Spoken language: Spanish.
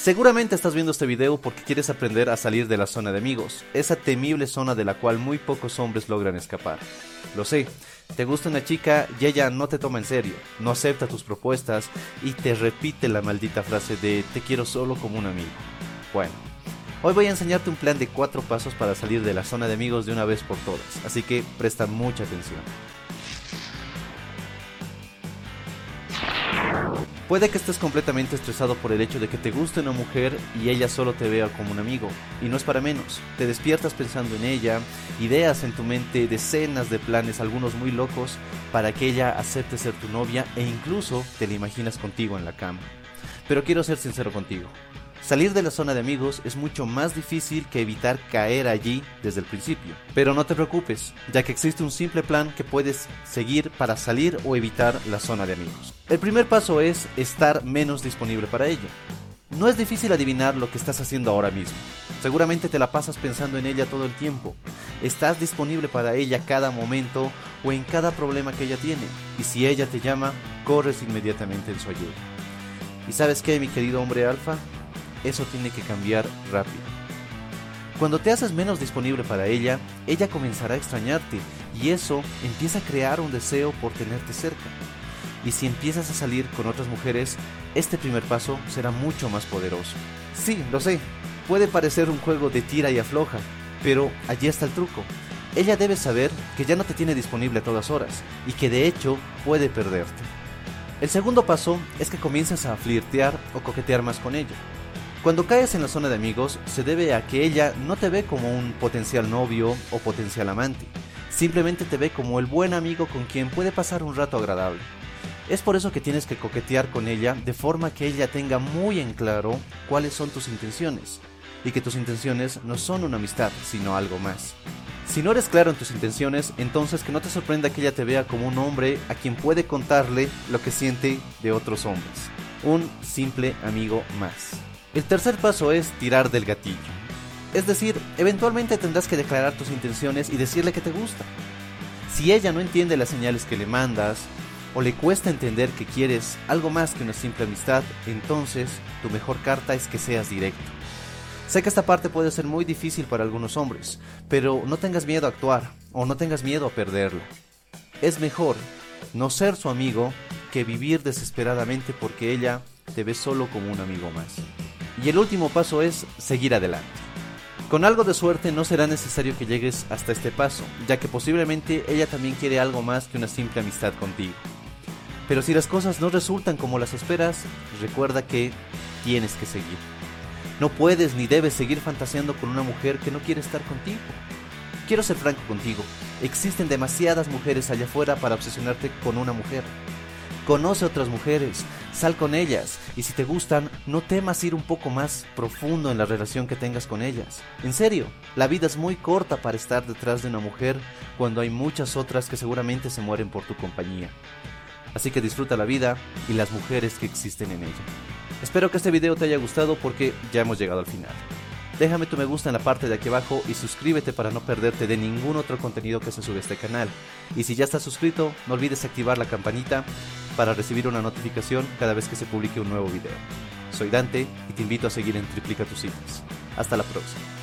Seguramente estás viendo este video porque quieres aprender a salir de la zona de amigos, esa temible zona de la cual muy pocos hombres logran escapar. Lo sé, te gusta una chica y ella no te toma en serio, no acepta tus propuestas y te repite la maldita frase de te quiero solo como un amigo. Bueno, hoy voy a enseñarte un plan de cuatro pasos para salir de la zona de amigos de una vez por todas, así que presta mucha atención. Puede que estés completamente estresado por el hecho de que te guste una mujer y ella solo te vea como un amigo. Y no es para menos. Te despiertas pensando en ella, ideas en tu mente decenas de planes, algunos muy locos, para que ella acepte ser tu novia e incluso te la imaginas contigo en la cama. Pero quiero ser sincero contigo. Salir de la zona de amigos es mucho más difícil que evitar caer allí desde el principio. Pero no te preocupes, ya que existe un simple plan que puedes seguir para salir o evitar la zona de amigos. El primer paso es estar menos disponible para ella. No es difícil adivinar lo que estás haciendo ahora mismo. Seguramente te la pasas pensando en ella todo el tiempo. Estás disponible para ella cada momento o en cada problema que ella tiene. Y si ella te llama, corres inmediatamente en su ayuda. ¿Y sabes qué, mi querido hombre alfa? Eso tiene que cambiar rápido. Cuando te haces menos disponible para ella, ella comenzará a extrañarte y eso empieza a crear un deseo por tenerte cerca. Y si empiezas a salir con otras mujeres, este primer paso será mucho más poderoso. Sí, lo sé, puede parecer un juego de tira y afloja, pero allí está el truco. Ella debe saber que ya no te tiene disponible a todas horas y que de hecho puede perderte. El segundo paso es que comiences a flirtear o coquetear más con ella. Cuando caes en la zona de amigos, se debe a que ella no te ve como un potencial novio o potencial amante, simplemente te ve como el buen amigo con quien puede pasar un rato agradable. Es por eso que tienes que coquetear con ella de forma que ella tenga muy en claro cuáles son tus intenciones, y que tus intenciones no son una amistad, sino algo más. Si no eres claro en tus intenciones, entonces que no te sorprenda que ella te vea como un hombre a quien puede contarle lo que siente de otros hombres. Un simple amigo más. El tercer paso es tirar del gatillo. Es decir, eventualmente tendrás que declarar tus intenciones y decirle que te gusta. Si ella no entiende las señales que le mandas, o le cuesta entender que quieres algo más que una simple amistad, entonces tu mejor carta es que seas directo. Sé que esta parte puede ser muy difícil para algunos hombres, pero no tengas miedo a actuar o no tengas miedo a perderla. Es mejor no ser su amigo que vivir desesperadamente porque ella te ve solo como un amigo más. Y el último paso es seguir adelante. Con algo de suerte no será necesario que llegues hasta este paso, ya que posiblemente ella también quiere algo más que una simple amistad contigo. Pero si las cosas no resultan como las esperas, recuerda que tienes que seguir. No puedes ni debes seguir fantaseando con una mujer que no quiere estar contigo. Quiero ser franco contigo, existen demasiadas mujeres allá afuera para obsesionarte con una mujer. Conoce otras mujeres, sal con ellas y si te gustan, no temas ir un poco más profundo en la relación que tengas con ellas. En serio, la vida es muy corta para estar detrás de una mujer cuando hay muchas otras que seguramente se mueren por tu compañía. Así que disfruta la vida y las mujeres que existen en ella. Espero que este video te haya gustado porque ya hemos llegado al final. Déjame tu me gusta en la parte de aquí abajo y suscríbete para no perderte de ningún otro contenido que se sube a este canal. Y si ya estás suscrito, no olvides activar la campanita para recibir una notificación cada vez que se publique un nuevo video. Soy Dante y te invito a seguir en Triplica tus citas. Hasta la próxima.